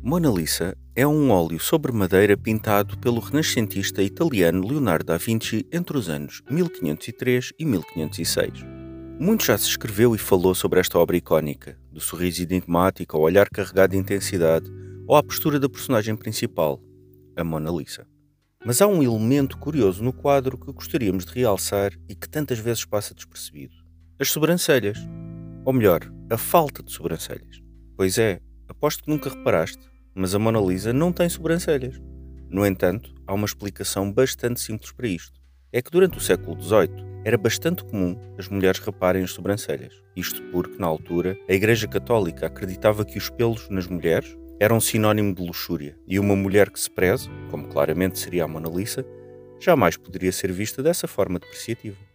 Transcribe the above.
Mona Lisa é um óleo sobre madeira pintado pelo renascentista italiano Leonardo da Vinci entre os anos 1503 e 1506. Muito já se escreveu e falou sobre esta obra icónica, do sorriso enigmático ao olhar carregado de intensidade ou à postura da personagem principal, a Mona Lisa. Mas há um elemento curioso no quadro que gostaríamos de realçar e que tantas vezes passa despercebido: as sobrancelhas. Ou melhor, a falta de sobrancelhas. Pois é, aposto que nunca reparaste, mas a Mona Lisa não tem sobrancelhas. No entanto, há uma explicação bastante simples para isto. É que durante o século XVIII era bastante comum as mulheres reparem as sobrancelhas. Isto porque, na altura, a Igreja Católica acreditava que os pelos nas mulheres eram sinónimo de luxúria e uma mulher que se preze, como claramente seria a Mona Lisa, jamais poderia ser vista dessa forma depreciativa.